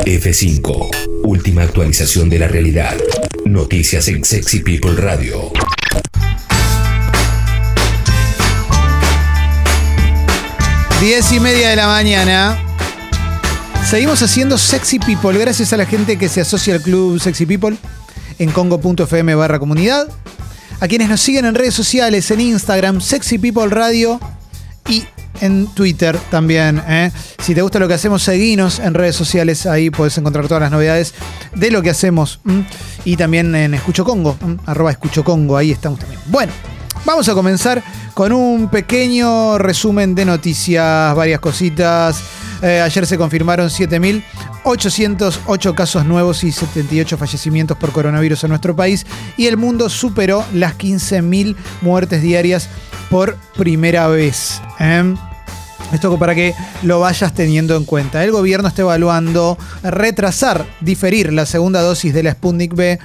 F5. Última actualización de la realidad. Noticias en Sexy People Radio. Diez y media de la mañana. Seguimos haciendo Sexy People gracias a la gente que se asocia al club Sexy People en congo.fm barra comunidad. A quienes nos siguen en redes sociales, en Instagram, Sexy People Radio y en Twitter también. ¿eh? Si te gusta lo que hacemos, seguinos en redes sociales. Ahí puedes encontrar todas las novedades de lo que hacemos. Y también en Escucho Congo, arroba Escucho Congo. Ahí estamos también. Bueno, vamos a comenzar con un pequeño resumen de noticias, varias cositas. Eh, ayer se confirmaron 7.808 casos nuevos y 78 fallecimientos por coronavirus en nuestro país y el mundo superó las 15.000 muertes diarias por primera vez. ¿eh? Esto para que lo vayas teniendo en cuenta. El gobierno está evaluando retrasar, diferir la segunda dosis de la Sputnik B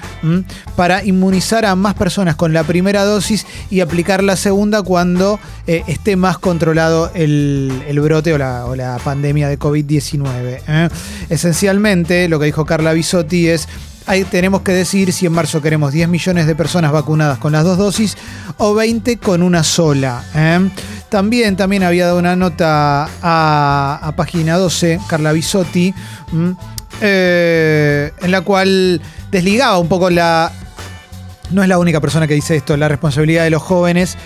para inmunizar a más personas con la primera dosis y aplicar la segunda cuando eh, esté más controlado el, el brote o la, o la, pandemia de COVID-19. ¿eh? Esencialmente, lo que dijo Carla Bisotti es Ahí tenemos que decir si en marzo queremos 10 millones de personas vacunadas con las dos dosis o 20 con una sola. ¿eh? También, también había dado una nota a, página 12, Carla Bisotti, eh, en la cual desligaba un poco la, no es la única persona que dice esto, la responsabilidad de los jóvenes.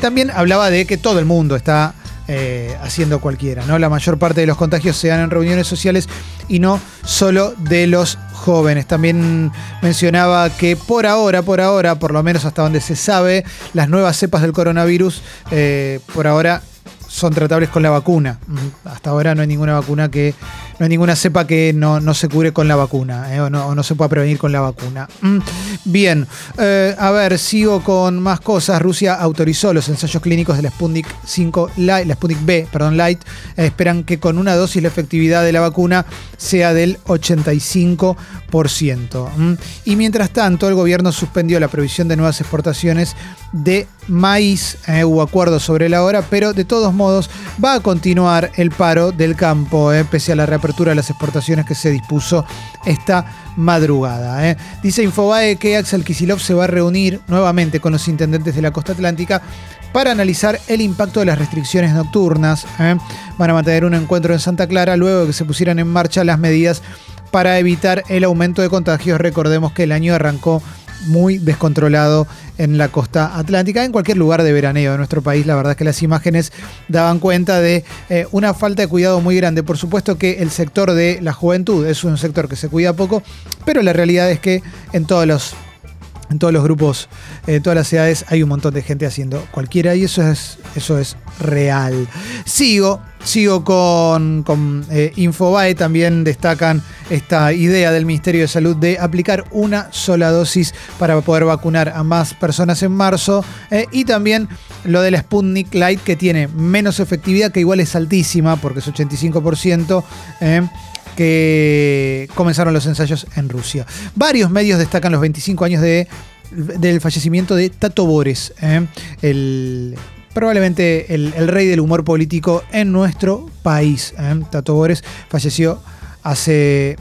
También hablaba de que todo el mundo está eh, haciendo cualquiera, ¿no? La mayor parte de los contagios se dan en reuniones sociales y no solo de los jóvenes. También mencionaba que por ahora, por ahora, por lo menos hasta donde se sabe, las nuevas cepas del coronavirus, eh, por ahora son tratables con la vacuna. Hasta ahora no hay ninguna vacuna que. No hay ninguna cepa que no, no se cure con la vacuna eh, o, no, o, no, se pueda prevenir con la vacuna. Mm. Bien, eh, a ver, sigo con más cosas. Rusia autorizó los ensayos clínicos de la Sputnik 5 Light, la B, perdón, Light. Eh, esperan que con una dosis la efectividad de la vacuna sea del 85%. Mm. Y mientras tanto, el gobierno suspendió la previsión de nuevas exportaciones de maíz. Eh, hubo acuerdo sobre la hora, pero de todos modos va a continuar el paro del campo, eh, pese a la reapertura de las exportaciones que se dispuso esta madrugada. Dice Infobae que Axel Kisilov se va a reunir nuevamente con los intendentes de la costa atlántica para analizar el impacto de las restricciones nocturnas. Van a mantener un encuentro en Santa Clara luego de que se pusieran en marcha las medidas para evitar el aumento de contagios. Recordemos que el año arrancó muy descontrolado en la costa atlántica, en cualquier lugar de veraneo de nuestro país. La verdad es que las imágenes daban cuenta de eh, una falta de cuidado muy grande. Por supuesto que el sector de la juventud es un sector que se cuida poco, pero la realidad es que en todos los en todos los grupos, en eh, todas las edades, hay un montón de gente haciendo cualquiera y eso es, eso es real. Sigo, sigo con, con eh, Infobae, también destacan esta idea del Ministerio de Salud de aplicar una sola dosis para poder vacunar a más personas en marzo eh, y también lo de la Sputnik Light que tiene menos efectividad, que igual es altísima porque es 85% que comenzaron los ensayos en Rusia. Varios medios destacan los 25 años de, del fallecimiento de Tato Bores, ¿eh? el, probablemente el, el, rey del humor político en nuestro país. ¿eh? Tato Bores falleció hace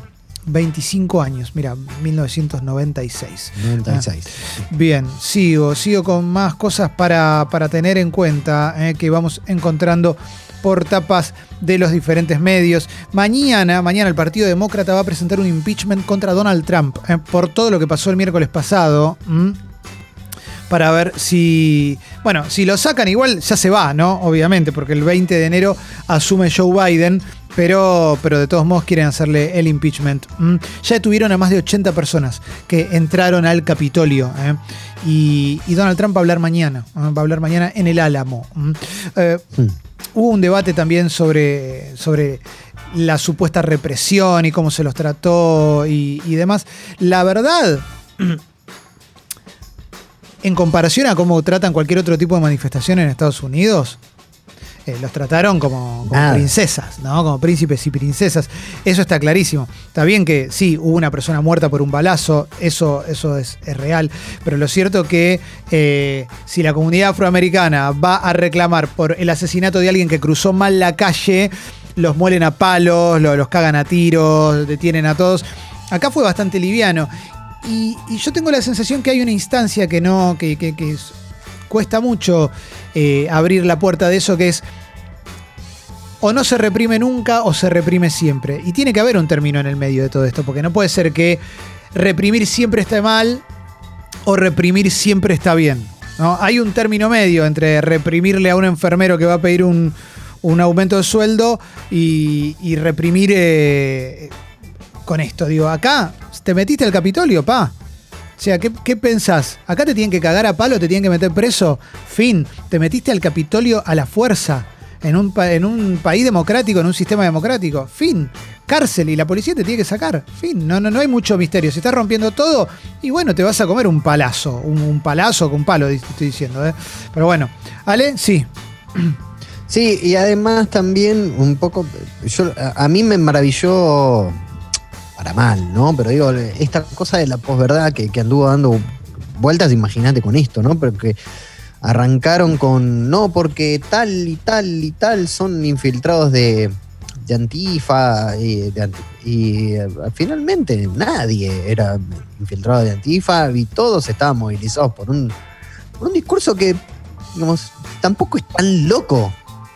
25 años, mira, 1996. 96. Ah, bien, sigo, sigo con más cosas para, para tener en cuenta eh, que vamos encontrando por tapas de los diferentes medios. Mañana, mañana el Partido Demócrata va a presentar un impeachment contra Donald Trump eh, por todo lo que pasó el miércoles pasado. Para ver si. Bueno, si lo sacan, igual ya se va, ¿no? Obviamente, porque el 20 de enero asume Joe Biden. Pero, pero de todos modos quieren hacerle el impeachment. Ya detuvieron a más de 80 personas que entraron al Capitolio. ¿eh? Y, Donald Trump va a hablar mañana. ¿eh? Va a hablar mañana en el Álamo. Hubo un debate también sobre, sobre la supuesta represión y cómo se los trató y, demás. La verdad, en comparación a cómo tratan cualquier otro tipo de manifestación en Estados Unidos, eh, los trataron como, como princesas, ¿no? Como príncipes y princesas. Eso está clarísimo. Está bien que sí, hubo una persona muerta por un balazo, eso, eso es, es real. Pero lo cierto que eh, si la comunidad afroamericana va a reclamar por el asesinato de alguien que cruzó mal la calle, los muelen a palos, lo- los, cagan a tiros, detienen a todos. Acá fue bastante liviano. Y, y yo tengo la sensación que hay una instancia que no, que, que- que es- cuesta mucho eh, abrir la puerta de eso, que es o no se reprime nunca o se reprime siempre. Y tiene que haber un término en el medio de todo esto, porque no puede ser que reprimir siempre esté mal o reprimir siempre está bien. ¿no? Hay un término medio entre reprimirle a un enfermero que va a pedir un, un aumento de sueldo y, y reprimir eh, con esto. Digo, acá te metiste al Capitolio, pa. O sea, ¿qué, qué pensás? ¿Acá te tienen que cagar a palo, te tienen que meter preso? Fin, te metiste al Capitolio a la fuerza. En un, en un país democrático, en un sistema democrático. Fin. Cárcel y la policía te tiene que sacar. Fin. No, no, no hay mucho misterio. Si estás rompiendo todo, y bueno, te vas a comer un palazo. Un, palazo con palo, estoy diciendo. ¿eh? Pero bueno. Ale, sí. Sí, y además también un poco, yo, a, a mí me maravilló, mal, ¿no? Pero digo, esta cosa de la posverdad que, que anduvo dando vueltas, imagínate con esto, ¿no? Porque arrancaron con, no, porque tal y tal y tal son infiltrados de, de Antifa y, eh, finalmente nadie era infiltrado de Antifa y todos estaban movilizados por un, por un discurso que, digamos, tampoco es tan loco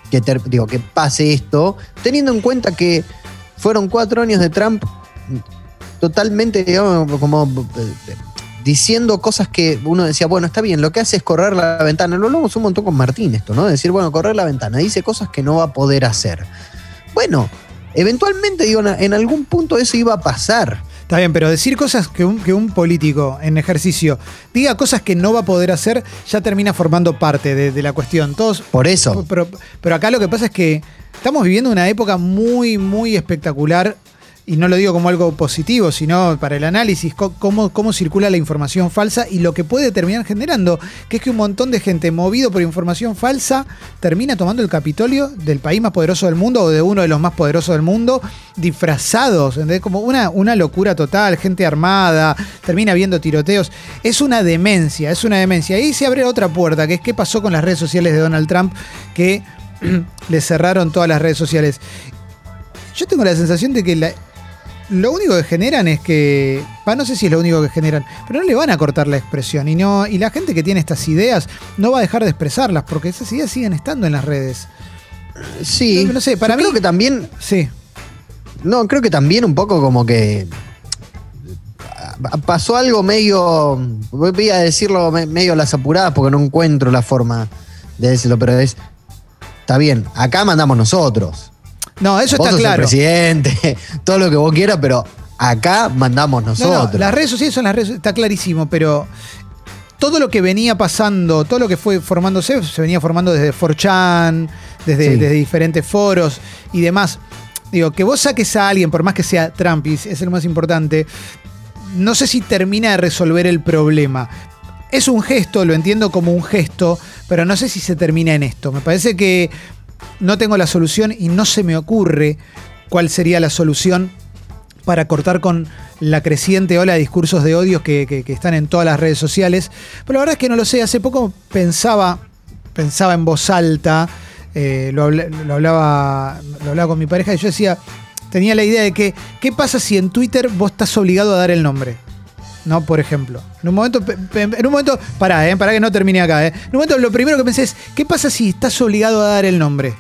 que, ter- digo, que pase esto, teniendo en cuenta que fueron cuatro años de Trump totalmente, digamos, como eh, diciendo cosas que uno decía, bueno, está bien, lo que hace es correr la ventana. Lo hablamos un montón con Martín esto, ¿no? Decir, bueno, correr la ventana, dice cosas que no va a poder hacer. Bueno, eventualmente, digo, en- en algún punto eso iba a pasar. Está bien, pero decir cosas que un, que un político en ejercicio diga cosas que no va a poder hacer, ya termina formando parte de, de la cuestión. Todos. Por eso. Pero, pero acá lo que pasa es que estamos viviendo una época muy, muy espectacular. Y no lo digo como algo positivo, sino para el análisis, cómo, cómo circula la información falsa y lo que puede terminar generando, que es que un montón de gente movido por información falsa termina tomando el Capitolio del país más poderoso del mundo o de uno de los más poderosos del mundo, disfrazados, ¿entendés? Como una, una locura total, gente armada, termina viendo tiroteos. Es una demencia, es una demencia. Ahí se abre otra puerta, que es qué pasó con las redes sociales de Donald Trump, que le cerraron todas las redes sociales. Yo tengo la sensación de que la- lo único que generan es que. pa, no sé si es lo único que generan, pero no le van a cortar la expresión. Y, no, y la gente que tiene estas ideas no va a dejar de expresarlas, porque esas ideas siguen estando en las redes. Sí. No, no sé, para Yo mí- Creo que también Sí. No, creo que también un poco como que ah, pasó algo medio, voy a decirlo me- medio a las apuradas porque no encuentro la forma de decirlo, pero es, está bien, acá mandamos nosotros. No, eso vos está sos el claro. presidente, todo lo que vos quieras, pero acá mandamos No, nosotros. no, las redes sociales son las redes, está clarísimo, pero todo lo que venía pasando, todo lo que fue formándose, se venía formando desde 4chan, desde, Sí. desde diferentes foros y demás. Digo, que vos saques a alguien, por más que sea Trump, y es lo más importante, no sé si termina de resolver el problema. Es un gesto, lo entiendo como un gesto, pero no sé si se termina en esto. Me parece que no tengo la solución y no se me ocurre cuál sería la solución para cortar con la creciente ola de discursos de odio que, están en todas las redes sociales. Pero la verdad es que no lo sé. Hace poco pensaba, pensaba en voz alta, eh, lo, lo hablaba, lo hablaba con mi pareja y yo decía, tenía la idea de que, ¿qué pasa si en Twitter vos estás obligado a dar el nombre? ¿No? Por ejemplo. En un momento, en un momento, pará, eh, pará que no termine acá, eh. En un momento lo primero que pensé es, ¿qué pasa si estás obligado a dar el nombre?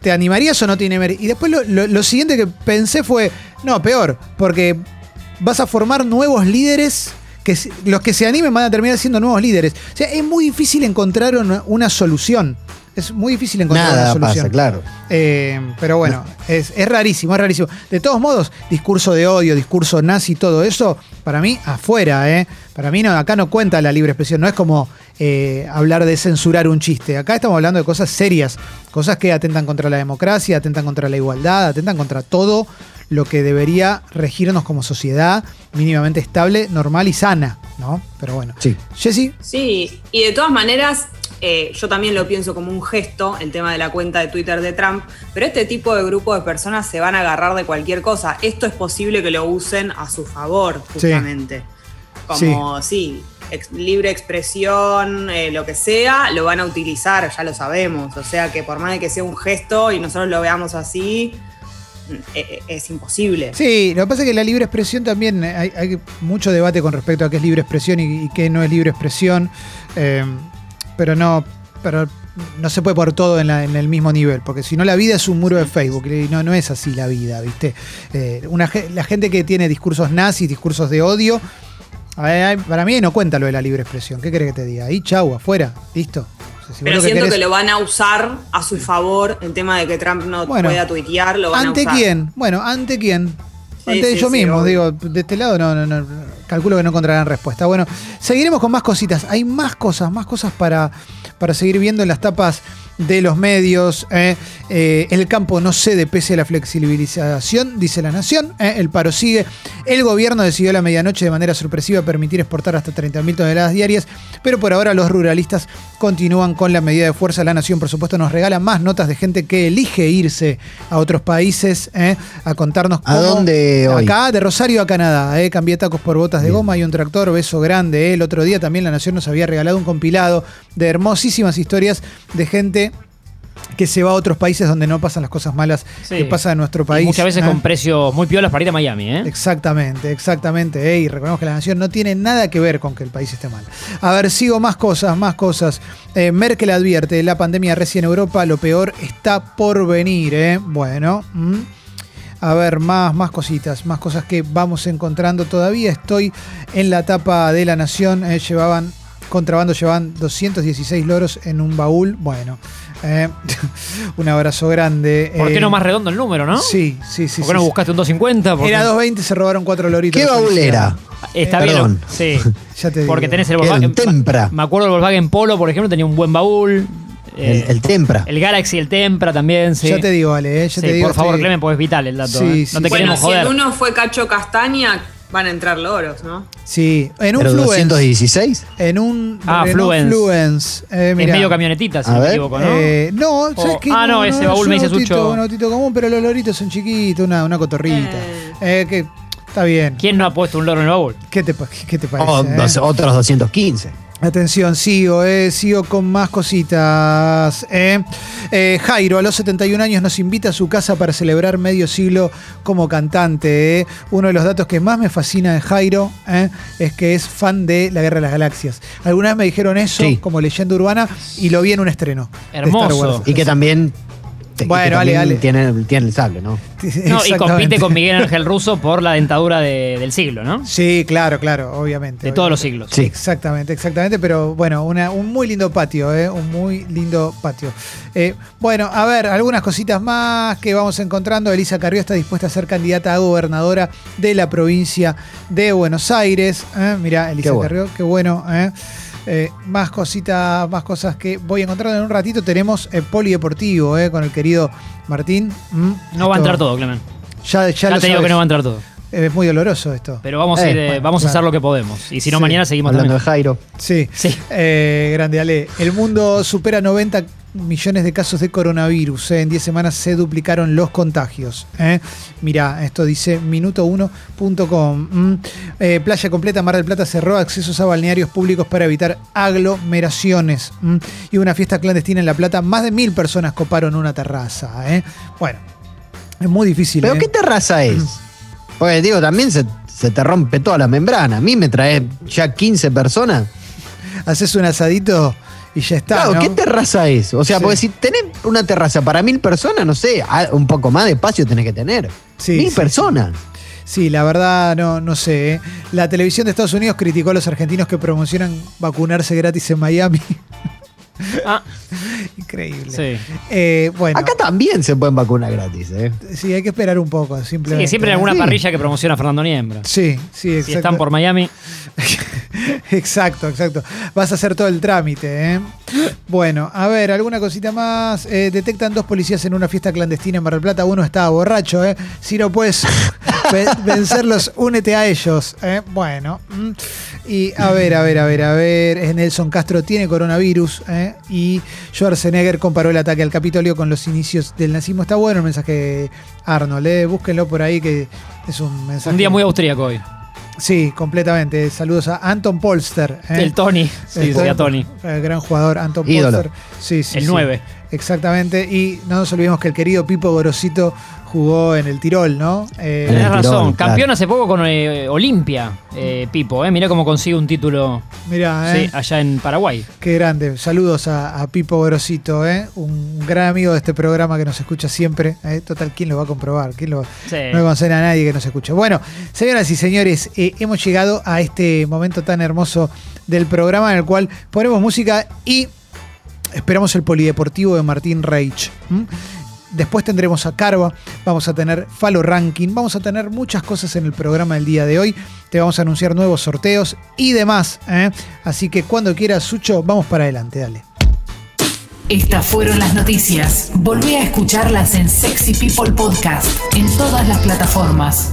¿Te animarías o no animarías? Y después lo, lo- siguiente que pensé fue, no, peor, porque vas a formar nuevos líderes, que los que se animen van a terminar siendo nuevos líderes. O sea, es muy difícil encontrar una, una solución. Es muy difícil encontrar una Nada solución. pasa, claro. Eh, pero bueno, es, es rarísimo, es rarísimo. De todos modos, discurso de odio, discurso nazi, todo eso, para mí, afuera, ¿eh? Para mí no, acá no cuenta la libre expresión, no es como eh, hablar de censurar un chiste. Acá estamos hablando de cosas serias, cosas que atentan contra la democracia, atentan contra la igualdad, atentan contra todo lo que debería regirnos como sociedad mínimamente estable, normal y sana, ¿no? Pero bueno. Sí. Jessy, Sí, y de todas maneras, eh, yo también lo pienso como un gesto, el tema de la cuenta de Twitter de Trump, pero este tipo de grupo de personas se van a agarrar de cualquier cosa. Esto es posible que lo usen a su favor, Sí. justamente. Como, sí, ex- libre expresión, eh, lo que sea, lo van a utilizar, ya lo sabemos. O sea que por más de que sea un gesto y nosotros lo veamos así, mm, eh, eh, es imposible. Sí, lo que pasa es que la libre expresión también, eh, hay, hay mucho debate con respecto a qué es libre expresión y, y qué no es libre expresión, eh, pero no, pero no se puede poner todo en, la- en el mismo nivel, porque si no la vida es un muro de Facebook, y no, no es así la vida, ¿viste? Eh, una, la gente que tiene discursos nazis, discursos de odio, ver, para mí no cuenta lo de la libre expresión, ¿qué querés que te diga? Ahí, chau, afuera, listo. O sea, si vos Pero que siento que lo van a usar a su favor el tema de que Trump no Bueno, pueda tuitear, lo van a ¿Ante usar. quién? Bueno, ¿ante quién? Sí, Ante sí, ellos sí, mismos, digo, de este lado no, no, no, calculo que no encontrarán respuesta. Bueno, seguiremos con más cositas. Hay más cosas, más cosas para, para seguir viendo en las tapas de los medios. eh. Eh, el campo no cede pese a la flexibilización, dice la Nación. eh. El paro sigue. El gobierno decidió a la medianoche de manera sorpresiva permitir exportar hasta 30.000 toneladas diarias, pero por ahora los ruralistas continúan con la medida de fuerza. La Nación, por supuesto, nos regala más notas de gente que elige irse a otros países a contarnos ¿A cómo- dónde hoy? Acá, de Rosario a Canadá. Cambié tacos por botas de Bien. goma y un tractor, beso grande. El otro día también la Nación nos había regalado un compilado de hermosísimas historias de gente que se va a otros países donde no pasan las cosas malas Sí. que pasan en nuestro Y país. muchas veces ¿eh? con precios muy piolas para ir a Miami, ¿eh? Exactamente, exactamente. eh, Y recordemos que la nación no tiene nada que ver con que el país esté mal. A ver, sigo más cosas, más cosas. Eh, Merkel advierte, la pandemia recién en Europa, lo peor está por venir. ¿eh? Bueno. mm. A ver, más, más cositas, más cosas que vamos encontrando. Todavía estoy en la tapa de la nación. eh, llevaban, contrabando llevaban 216 loros en un baúl. Bueno, eh, un abrazo grande. ¿Por qué eh, no más redondo el número, no? Sí, sí, sí. ¿Por qué sí, no sí. buscaste un 250? Porque- Era 220, se robaron cuatro loritos. ¿Qué de baúl policía. era? Está Perdón. bien. Sí. Ya te digo. Porque tenés el Volkswagen. Tempra. Me acuerdo el Volkswagen Polo, por ejemplo, tenía un buen baúl. El, Eh, el Tempra. el Galaxy, el Tempra también, sí. Ya te digo, Ale, eh, ya Sí, te digo. por favor, estoy- Clemen, porque es vital el dato. Sí, ¿eh? sí, no te sí. Bueno, queremos si el uno fue Cacho Castaña, van a entrar loros, ¿no? Sí, en un ¿Pero Fluence. 216? En un Ah, Fluence. Fluence. Eh, es medio camionetita, si A no me ver. equivoco, ¿no? Eh, no, ¿sabes O- qué? ah, no, ese es baúl me dice Sucho. Un autito común, pero los loritos son chiquitos, una, una cotorrita. Eh, que está bien. ¿Quién no ha puesto un loro en el baúl? ¿Qué te, pa- qué te parece? Oh, eh? dos- otros 215. Atención, sigo, eh, sigo con más cositas. eh. Eh, Jairo, a los 71 años, nos invita a su casa para celebrar medio siglo como cantante. eh. Uno de los datos que más me fascina de Jairo es que es fan de La Guerra de las Galaxias. Alguna vez me dijeron eso Sí. como leyenda urbana y lo vi en un estreno. Hermoso. Y que también. Bueno. Tiene, tiene el sable, ¿no? No, y compite con Miguel Ángel Russo por la dentadura de- del siglo, ¿no? Sí, claro, claro, obviamente. De todos los obviamente. siglos. Sí. Exactamente, exactamente, pero bueno, una- un muy lindo patio, ¿eh? un muy lindo patio. Eh, bueno, a ver, algunas cositas más que vamos encontrando. Elisa Carrió está dispuesta a ser candidata a gobernadora de la provincia de Buenos Aires. ¿eh? Mirá, Elisa Qué bueno. Carrió, qué bueno. ¿eh? Eh, más cositas, más cosas que voy encontrando en un ratito. Tenemos el polideportivo ¿eh? con el querido Martín. Mm, No va a entrar todo, Clemen. Ya, ya, Ya, lo te digo sabes. que no va a entrar todo. Es muy doloroso esto. Pero vamos a, Eh, ir, eh, bueno, vamos a hacer lo que podemos. Y si no, Sí. mañana seguimos Hablando de también. Jairo. Sí. Sí. Eh, grande Ale. El mundo supera 90 millones de casos de coronavirus. eh. En 10 semanas se duplicaron los contagios. eh. Mirá, esto dice minuto1.com. Mm. Eh, playa completa, Mar del Plata cerró accesos a balnearios públicos para evitar aglomeraciones. Mm. Y una fiesta clandestina en La Plata. Más de mil personas coparon una terraza. eh. Bueno, es muy difícil. ¿Pero qué terraza es? Porque digo, también se, se te rompe toda la membrana. A mí me trae ya 15 personas. Haces un asadito y ya está. claro, ¿no? ¿qué terraza es? O sea, Sí. porque si tenés una terraza para mil personas, no sé, un poco más de espacio tenés que tener. Sí, mil sí, personas. Sí, la verdad no, no sé. ¿eh? La televisión de Estados Unidos criticó a los argentinos que promocionan vacunarse gratis en Miami. Ah, Increíble. sí. Eh, bueno, Acá también se pueden vacunar gratis, ¿eh? sí, hay que esperar un poco, simplemente. Sí, siempre en alguna Sí. parrilla que promociona Fernando Niembra. Sí, sí, exacto. Si están por Miami. exacto, exacto. Vas a hacer todo el trámite, ¿eh? Bueno, a ver, alguna cosita más. Eh, detectan dos policías en una fiesta clandestina en Mar del Plata. Uno estaba borracho, ¿eh? Si no puedes ve- vencerlos, únete a ellos. ¿eh? Bueno. mm. Y a ver, a ver, a ver, a ver. Nelson Castro tiene coronavirus. ¿eh? Y Schwarzenegger comparó el ataque al Capitolio con los inicios del nazismo. Está bueno el mensaje de Arnold. ¿eh? Búsquenlo por ahí que es un mensaje. Un día muy austríaco hoy. Sí, completamente. Saludos a Anton Polster. ¿eh? El Tony. Sí, Tony. el gran jugador Anton Ídolo. Polster. Sí, sí, El sí. 9. Exactamente. Y no nos olvidemos que el querido Pipo Gorosito jugó en el Tirol, ¿no? Eh, Tenés razón. Tirol, Campeón claro. hace poco con eh, Olimpia, eh, Pipo. Eh. Mirá cómo consigue un título mirá, sí, ¿eh? allá en Paraguay. Qué grande. Saludos a, a Pipo Gorosito, ¿eh? un gran amigo de este programa que nos escucha siempre. ¿eh? Total, ¿quién lo va a comprobar? ¿Quién lo... Sí. No conocer a nadie que nos escuche. Bueno, señoras y señores, eh, hemos llegado a este momento tan hermoso del programa en el cual ponemos música y esperamos el polideportivo de Martín Reich. Después tendremos a Carva, vamos a tener Falo Ranking, vamos a tener muchas cosas en el programa del día de hoy. Te vamos a anunciar nuevos sorteos y demás. ¿eh? Así que cuando quieras, Sucho, vamos para adelante, dale. Estas fueron las noticias. Volví a escucharlas en Sexy People Podcast en todas las plataformas.